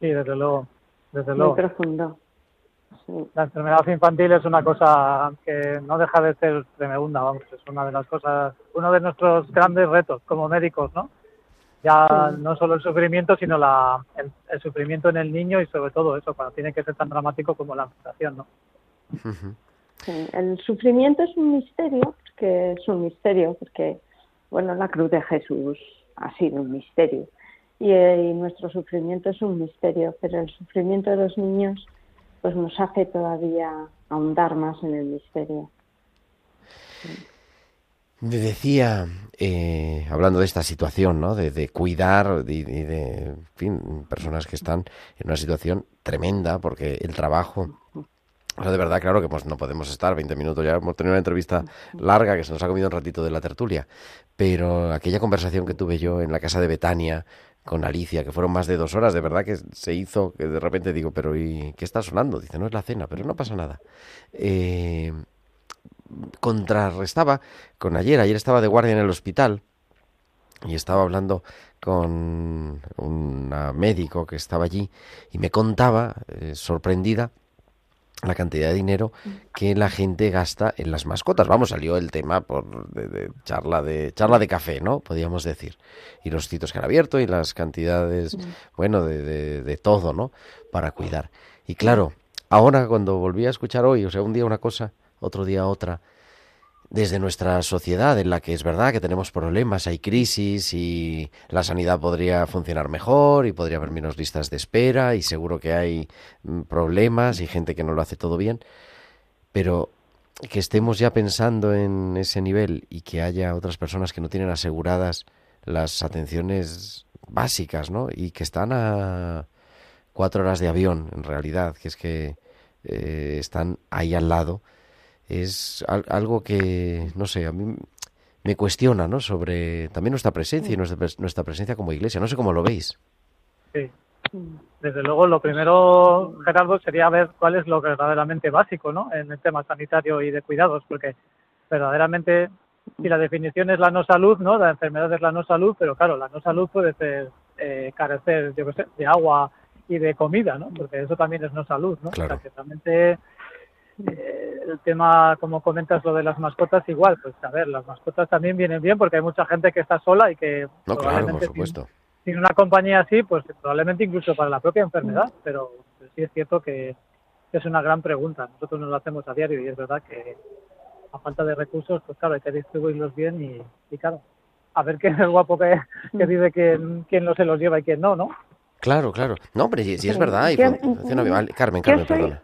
Sí, desde luego, desde muy luego. profundo. Sí. La enfermedad infantil es una cosa que no deja de ser tremenda, vamos, es una de las cosas, uno de nuestros grandes retos como médicos, ¿no? Ya Sí. no solo el sufrimiento, sino la, el, el sufrimiento en el niño y sobre todo eso, cuando tiene que ser tan dramático como la amputación, ¿no? Sí, El sufrimiento es un misterio, porque es un misterio, porque bueno, la cruz de Jesús ha sido un misterio y, eh, y nuestro sufrimiento es un misterio, pero el sufrimiento de los niños pues nos hace todavía ahondar más en el misterio. Decía, eh, hablando de esta situación, ¿no? De, cuidar y de, personas que están en una situación tremenda porque el trabajo... O sea, de verdad, claro que pues, no podemos estar 20 minutos, ya hemos tenido una entrevista larga que se nos ha comido un ratito de la tertulia, pero aquella conversación que tuve yo en la casa de Betania con Alicia, que fueron más de dos horas, de verdad que se hizo, que de repente digo, pero ¿y qué está sonando? Dice, no es la cena, pero no pasa nada. Eh, contrarrestaba con ayer. Ayer estaba de guardia en el hospital y estaba hablando con un médico que estaba allí y me contaba, eh, sorprendida, la cantidad de dinero que la gente gasta en las mascotas. Vamos, salió el tema por de, de charla de charla de café, ¿no? Podríamos decir. Y los sitios que han abierto y las cantidades, bueno, de, de, de todo, ¿no? Para cuidar. Y claro, ahora cuando volví a escuchar hoy, o sea, un día una cosa, otro día otra, desde nuestra sociedad, en la que es verdad que tenemos problemas, hay crisis y la sanidad podría funcionar mejor y podría haber menos listas de espera y seguro que hay mm, problemas y gente que no lo hace todo bien, pero que estemos ya pensando en ese nivel y que haya otras personas que no tienen aseguradas las atenciones básicas, ¿no? Y que están a cuatro horas de avión, en realidad, que es que eh, están ahí al lado, es al- algo que, no sé, a mí me cuestiona, ¿no? Sobre también nuestra presencia y nuestra, nuestra presencia como iglesia. No sé cómo lo veis. Sí. Desde luego, lo primero, Gerardo, sería ver cuál es lo verdaderamente básico ¿no? en el tema sanitario y de cuidados, porque verdaderamente, si la definición es la no salud, ¿no? la enfermedad es la no salud, pero claro, la no salud puede ser eh, carecer yo qué sé, de agua y de comida, ¿no? porque eso también es no salud. ¿no? Claro. O sea, que realmente eh, el tema, como comentas, lo de las mascotas, igual, pues a ver, las mascotas también vienen bien porque hay mucha gente que está sola y que No, claro, por probablemente sin- supuesto. sin una compañía así, pues probablemente incluso para la propia enfermedad, pero sí es cierto que es una gran pregunta. Nosotros nos lo hacemos a diario y es verdad que a falta de recursos, pues claro, hay que distribuirlos bien y, y claro, a ver quién es el guapo que, que dice quién, quién no se los lleva y quién no, ¿no? Claro, claro. No, hombre, si, si es Sí. verdad y funciona bien. Carmen, Yo Carmen, soy- perdona.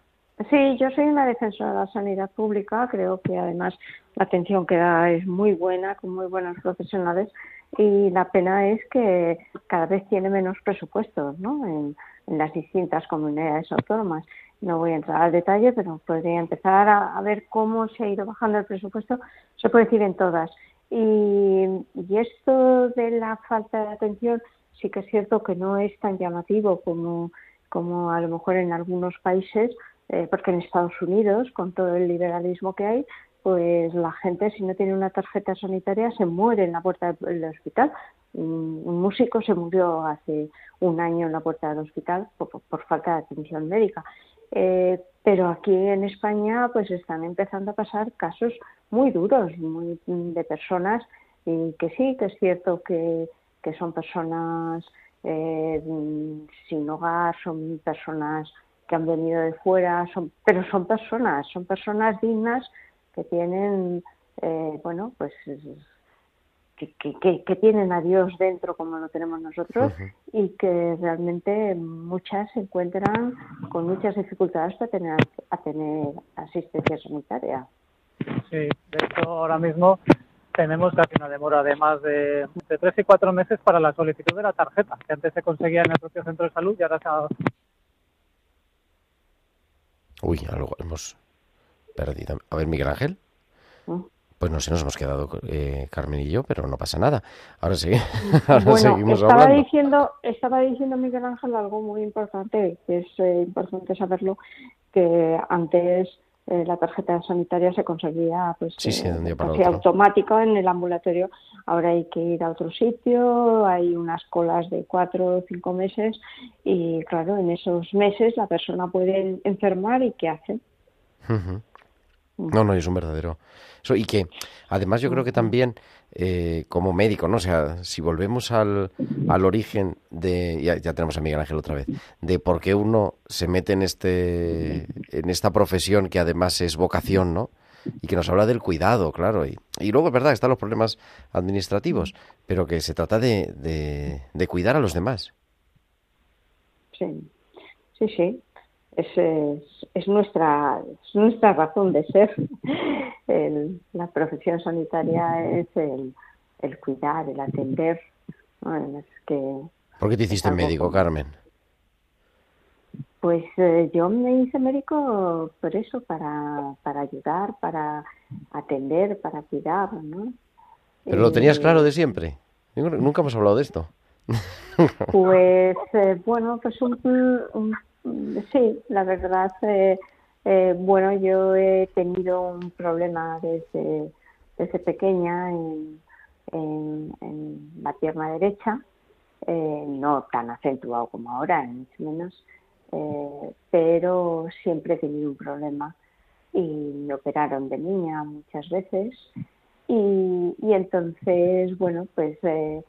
Sí, yo soy una defensora de la sanidad pública. Creo que además la atención que da es muy buena, con muy buenos profesionales. Y la pena es que cada vez tiene menos presupuestos ¿no? en, las distintas comunidades autónomas. No voy a entrar al detalle, pero podría empezar a, a ver cómo se ha ido bajando el presupuesto. Se puede decir en todas. Y, y esto de la falta de atención sí que es cierto que no es tan llamativo como, como a lo mejor en algunos países, eh, porque en Estados Unidos, con todo el liberalismo que hay, pues la gente si no tiene una tarjeta sanitaria se muere en la puerta del hospital. Un, músico se murió hace un año en la puerta del hospital por, falta de atención médica. Eh, pero aquí en España pues están empezando a pasar casos muy duros muy de personas y que sí, que es cierto que, que son personas eh, sin hogar, son personas que han venido de fuera, son, pero son personas, son personas dignas que tienen, eh, bueno, pues que, que, que, que tienen a Dios dentro como lo tenemos nosotros y que realmente muchas se encuentran con muchas dificultades para tener, a tener asistencia sanitaria. Sí, de hecho ahora mismo tenemos casi una demora de más de, de tres y cuatro meses para la solicitud de la tarjeta, que antes se conseguía en el propio centro de salud y ahora se ha, Uy, algo hemos perdido. A ver, Miguel Ángel. ¿Mm? Pues no sé, nos hemos quedado eh, Carmen y yo, pero no pasa nada. Ahora sí, ahora Bueno, seguimos estaba hablando. diciendo, estaba diciendo Miguel Ángel algo muy importante, que es eh, importante saberlo, que antes eh, la tarjeta sanitaria se conseguía pues Sí, sí, eh, casi automático en el ambulatorio. Ahora hay que ir a otro sitio, hay unas colas de cuatro o cinco meses y claro, en esos meses la persona puede enfermar y ¿qué hace? Ujú. No, no, es un verdadero. Eso, y que, además, yo creo que también, eh, como médico, ¿no? O sea, si volvemos al, al origen de. Ya, tenemos a Miguel Ángel otra vez. De por qué uno se mete en, este, en esta profesión que además es vocación, ¿no? Y que nos habla del cuidado, claro. Y, y luego es verdad están los problemas administrativos, pero que se trata de, de, de cuidar a los demás. Sí, sí, sí. Es, es, es nuestra es nuestra razón de ser. El- la profesión sanitaria es el, el cuidar, el atender. que, ¿Por qué te hiciste médico, Carmen? pues eh, yo me hice médico por eso, para, para ayudar, para atender, para cuidar, ¿no? Pero lo tenías Eh, claro de siempre. Nunca hemos hablado de esto. Pues eh, bueno, pues un, un- sí, la verdad, eh, eh, bueno, yo he tenido un problema desde, desde pequeña en, en, en la pierna derecha, eh, no tan acentuado como ahora, ni mucho menos, pero siempre he tenido un problema y me operaron de niña muchas veces y, y entonces, bueno, pues eh,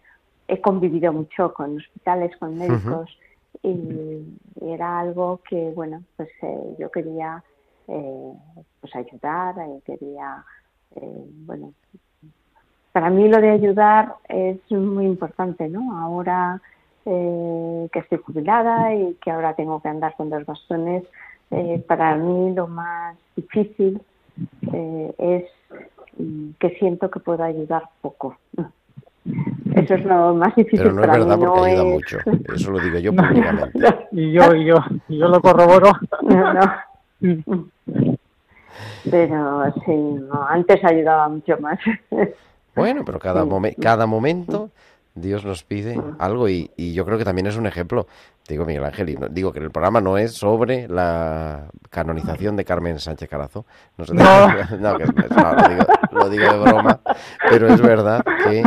he convivido mucho con hospitales, con médicos y era algo que, bueno, pues eh, yo quería eh, pues ayudar, eh, quería eh, bueno, para mí lo de ayudar es muy importante, ¿no? Ahora eh, que estoy jubilada y que ahora tengo que andar con dos bastones, para mí lo más difícil es que siento que puedo ayudar poco. Eso es lo más difícil Pero no es para verdad mí, porque no ayuda es- mucho. Eso lo digo yo públicamente. Y yo, y yo, y yo lo corroboro. No. Pero sí, no, antes ayudaba mucho más. Bueno, pero cada, momen- cada momento Dios nos pide algo y, y yo creo que también es un ejemplo. Te digo, Miguel Ángel, y no- digo que el programa no es sobre la canonización de Carmen Sánchez Carazo. No, sé- No. no, que- no, lo, digo, lo digo de broma, pero es verdad que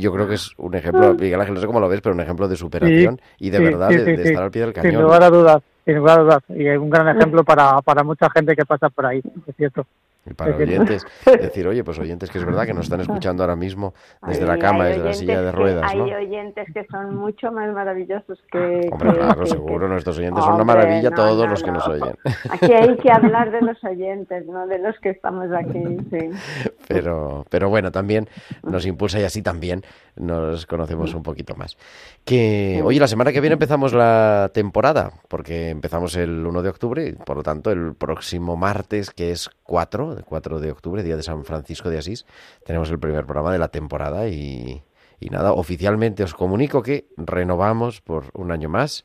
yo creo que es un ejemplo, Miguel Ángel, no sé cómo lo ves, pero un ejemplo de superación y de sí, verdad sí, de, estar al pie del Sin cañón. lugar a dudas, sin lugar a dudas. Y es un gran ejemplo para, para mucha gente que pasa por ahí, es cierto. Y para oyentes, decir, oye, pues oyentes que es verdad que nos están escuchando ahora mismo desde la cama, desde la silla de que- ruedas, ¿no? Hay oyentes que son mucho más maravillosos que... Hombre, que- claro, que- seguro, nuestros oyentes son una Hombre, maravilla, no, todos no, los que no. nos oyen. Aquí hay que hablar de los oyentes, no de los que estamos aquí, sí. Pero, pero bueno, también nos impulsa y así también nos conocemos un poquito más. Que, oye, la semana que viene empezamos la temporada, porque empezamos el 1 de octubre, y por lo tanto el próximo martes, que es 4, el 4 de octubre, día de San Francisco de Asís, tenemos el primer programa de la temporada y, y nada, oficialmente os comunico que renovamos por un año más.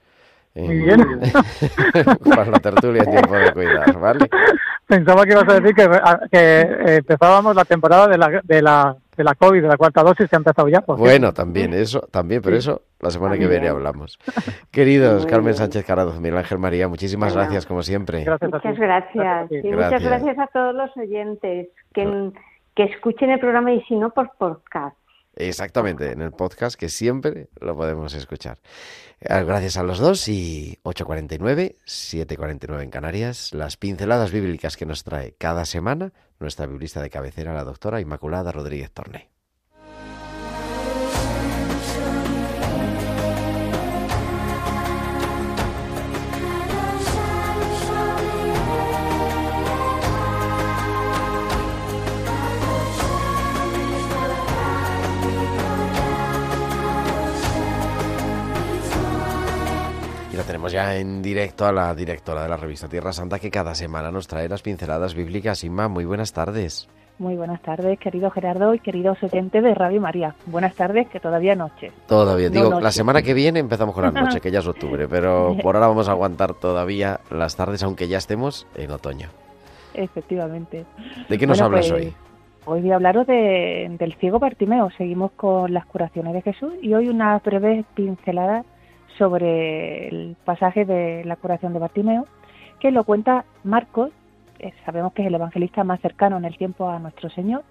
en- Muy bien. para la tertulia en tiempo de cuidar, ¿vale? Pensaba que ibas a decir que, que eh, empezábamos la temporada de la, de la de la COVID, de la cuarta dosis, que ha empezado ya. por Bueno, cierto. también eso, también, pero Sí. eso la semana que viene hablamos. Queridos Carmen. Sánchez Carazo, Miguel Ángel María, muchísimas Bueno. gracias como siempre. Gracias. Muchas gracias. Gracias. Muchas gracias a todos los oyentes que, que escuchen el programa y si no, por podcast. Exactamente, en el podcast que siempre lo podemos escuchar. Eh, Gracias a los dos y 8.49, 7.49 en Canarias, las pinceladas bíblicas que nos trae cada semana nuestra biblista de cabecera, la doctora Inmaculada Rodríguez Torné. Tenemos ya en directo a la directora de la revista Tierra Santa que cada semana nos trae las pinceladas bíblicas. Inma, muy buenas tardes. Muy buenas tardes, querido Gerardo y queridos oyentes de Radio María. Buenas tardes, que todavía noche. Todavía, No, digo, noche. la semana que viene empezamos con la noche, que ya es octubre, pero por ahora vamos a aguantar todavía las tardes, aunque ya estemos en otoño. Efectivamente. ¿De qué nos Bueno, hablas pues, hoy? Hoy voy a hablaros de- del ciego Bartimeo. Seguimos con las curaciones de Jesús y hoy una breve pincelada sobre el pasaje de la curación de Bartimeo, que lo cuenta Marcos, eh, sabemos que es el evangelista más cercano en el tiempo a nuestro Señor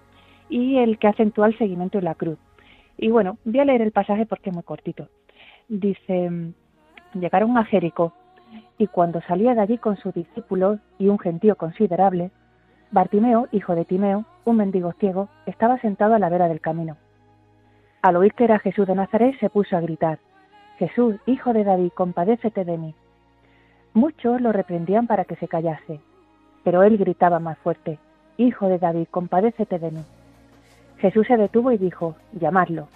y el que acentúa el seguimiento en la cruz. Y bueno, voy a leer el pasaje porque es muy cortito. Dice, llegaron a Jericó y cuando salía de allí con sus discípulos y un gentío considerable, Bartimeo, hijo de Timeo, un mendigo ciego, estaba sentado a la vera del camino. Al oír que era Jesús de Nazaret, se puso a gritar, Jesús, hijo de David, compadécete de mí. Muchos lo reprendían para que se callase, pero él gritaba más fuerte, Hijo de David, compadécete de mí. Jesús se detuvo y dijo, llamadlo.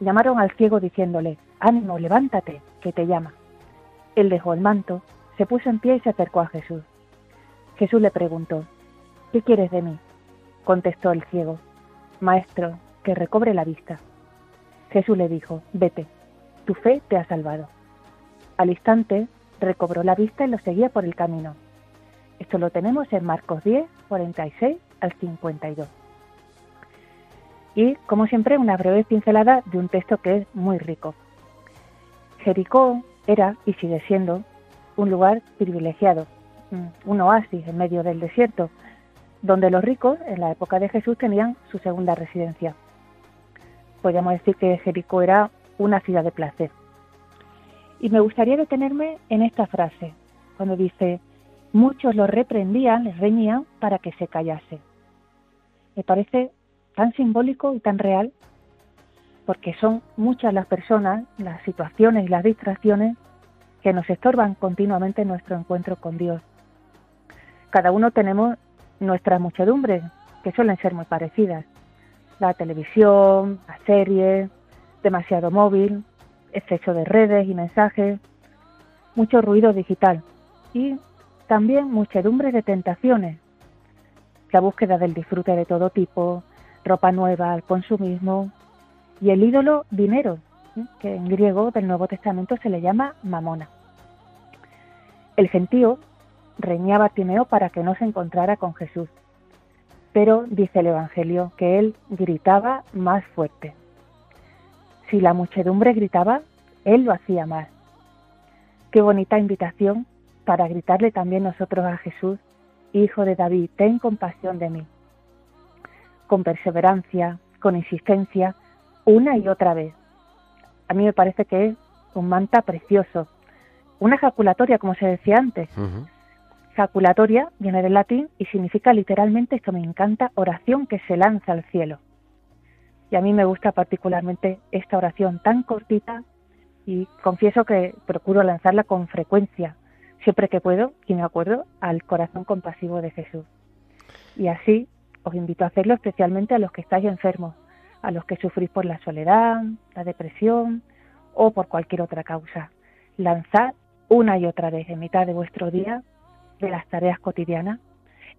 Llamaron al ciego diciéndole, ánimo, levántate, que te llama. Él dejó el manto, se puso en pie y se acercó a Jesús. Jesús le preguntó, ¿qué quieres de mí? Contestó el ciego, Maestro, que recobre la vista. Jesús le dijo, vete, tu fe te ha salvado. Al instante recobró la vista y lo seguía por el camino. Esto lo tenemos en Marcos 10, 46 al 52. Y, como siempre, una breve pincelada de un texto que es muy rico. Jericó era y sigue siendo un lugar privilegiado, mm, un oasis en medio del desierto, donde los ricos en la época de Jesús tenían su segunda residencia. Podríamos decir que Jericó era una ciudad de placer. Y me gustaría detenerme en esta frase, cuando dice, muchos lo reprendían, les reñían para que se callase. Me parece tan simbólico y tan real, porque son muchas las personas, las situaciones y las distracciones que nos estorban continuamente en nuestro encuentro con Dios. Cada uno tenemos nuestras muchedumbres, que suelen ser muy parecidas. La televisión, las series, demasiado móvil, exceso de redes y mensajes, mucho ruido digital y también muchedumbre de tentaciones. La búsqueda del disfrute de todo tipo, ropa nueva, el consumismo y el ídolo dinero, que en griego del Nuevo Testamento se le llama mamona. El gentío reñía a Bartimeo para que no se encontrara con Jesús, pero dice el Evangelio que él gritaba más fuerte. Si la muchedumbre gritaba, él lo hacía más. Qué bonita invitación para gritarle también nosotros a Jesús, Hijo de David, ten compasión de mí. Con perseverancia, con insistencia, una y otra vez. A mí me parece que es un manta precioso, una ejaculatoria, como se decía antes. Ujú. Jaculatoria viene del latín y significa literalmente, esto me encanta, oración que se lanza al cielo. Y a mí me gusta particularmente esta oración tan cortita y confieso que procuro lanzarla con frecuencia, siempre que puedo y me acuerdo al corazón compasivo de Jesús. Y así os invito a hacerlo especialmente a los que estáis enfermos, a los que sufrís por la soledad, la depresión o por cualquier otra causa. Lanzad una y otra vez en mitad de vuestro día de las tareas cotidianas,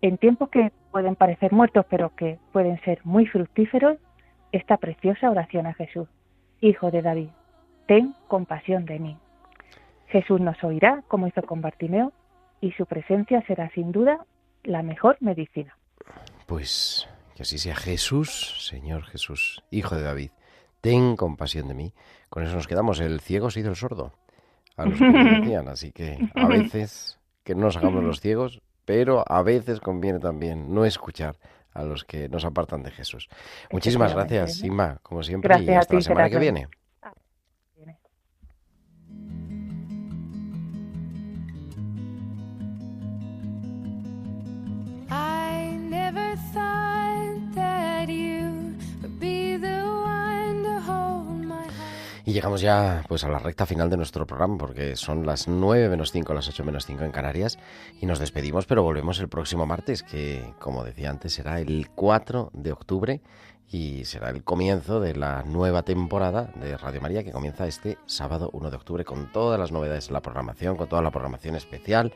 en tiempos que pueden parecer muertos, pero que pueden ser muy fructíferos, esta preciosa oración a Jesús. Hijo de David, ten compasión de mí. Jesús nos oirá, como hizo con Bartimeo, y su presencia será sin duda la mejor medicina. Pues que así sea Jesús, Señor Jesús, Hijo de David, ten compasión de mí. Con eso nos quedamos. El ciego se hizo el sordo. A los que decían. Así que a veces que no nos hagamos los ciegos, pero a veces conviene también no escuchar a los que nos apartan de Jesús. Muchísimas gracias, ¿no? Inma, como siempre, Gracias y a hasta ti, la semana que viene. I never thought llegamos ya pues a la recta final de nuestro programa porque son las 9 menos 5, las 8 menos 5 en Canarias y nos despedimos pero volvemos el próximo martes que como decía antes será el 4 de octubre y será el comienzo de la nueva temporada de Radio María que comienza este sábado 1 de octubre con todas las novedades de la programación, con toda la programación especial,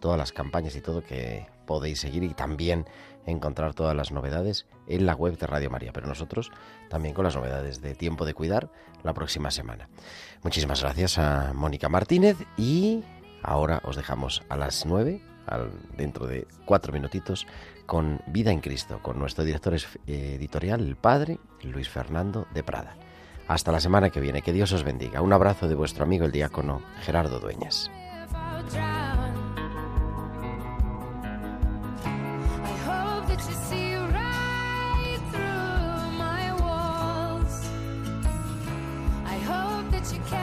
todas las campañas y todo que podéis seguir y también encontrar todas las novedades en la web de Radio María, pero nosotros también con las novedades de Tiempo de Cuidar la próxima semana. Muchísimas gracias a Mónica Martínez y ahora os dejamos a las 9, al- dentro de cuatro minutitos, con Vida en Cristo, con nuestro director eh, editorial, el padre Luis Fernando de Prada. Hasta la semana que viene, que Dios os bendiga. Un abrazo de vuestro amigo el diácono Gerardo Dueñas.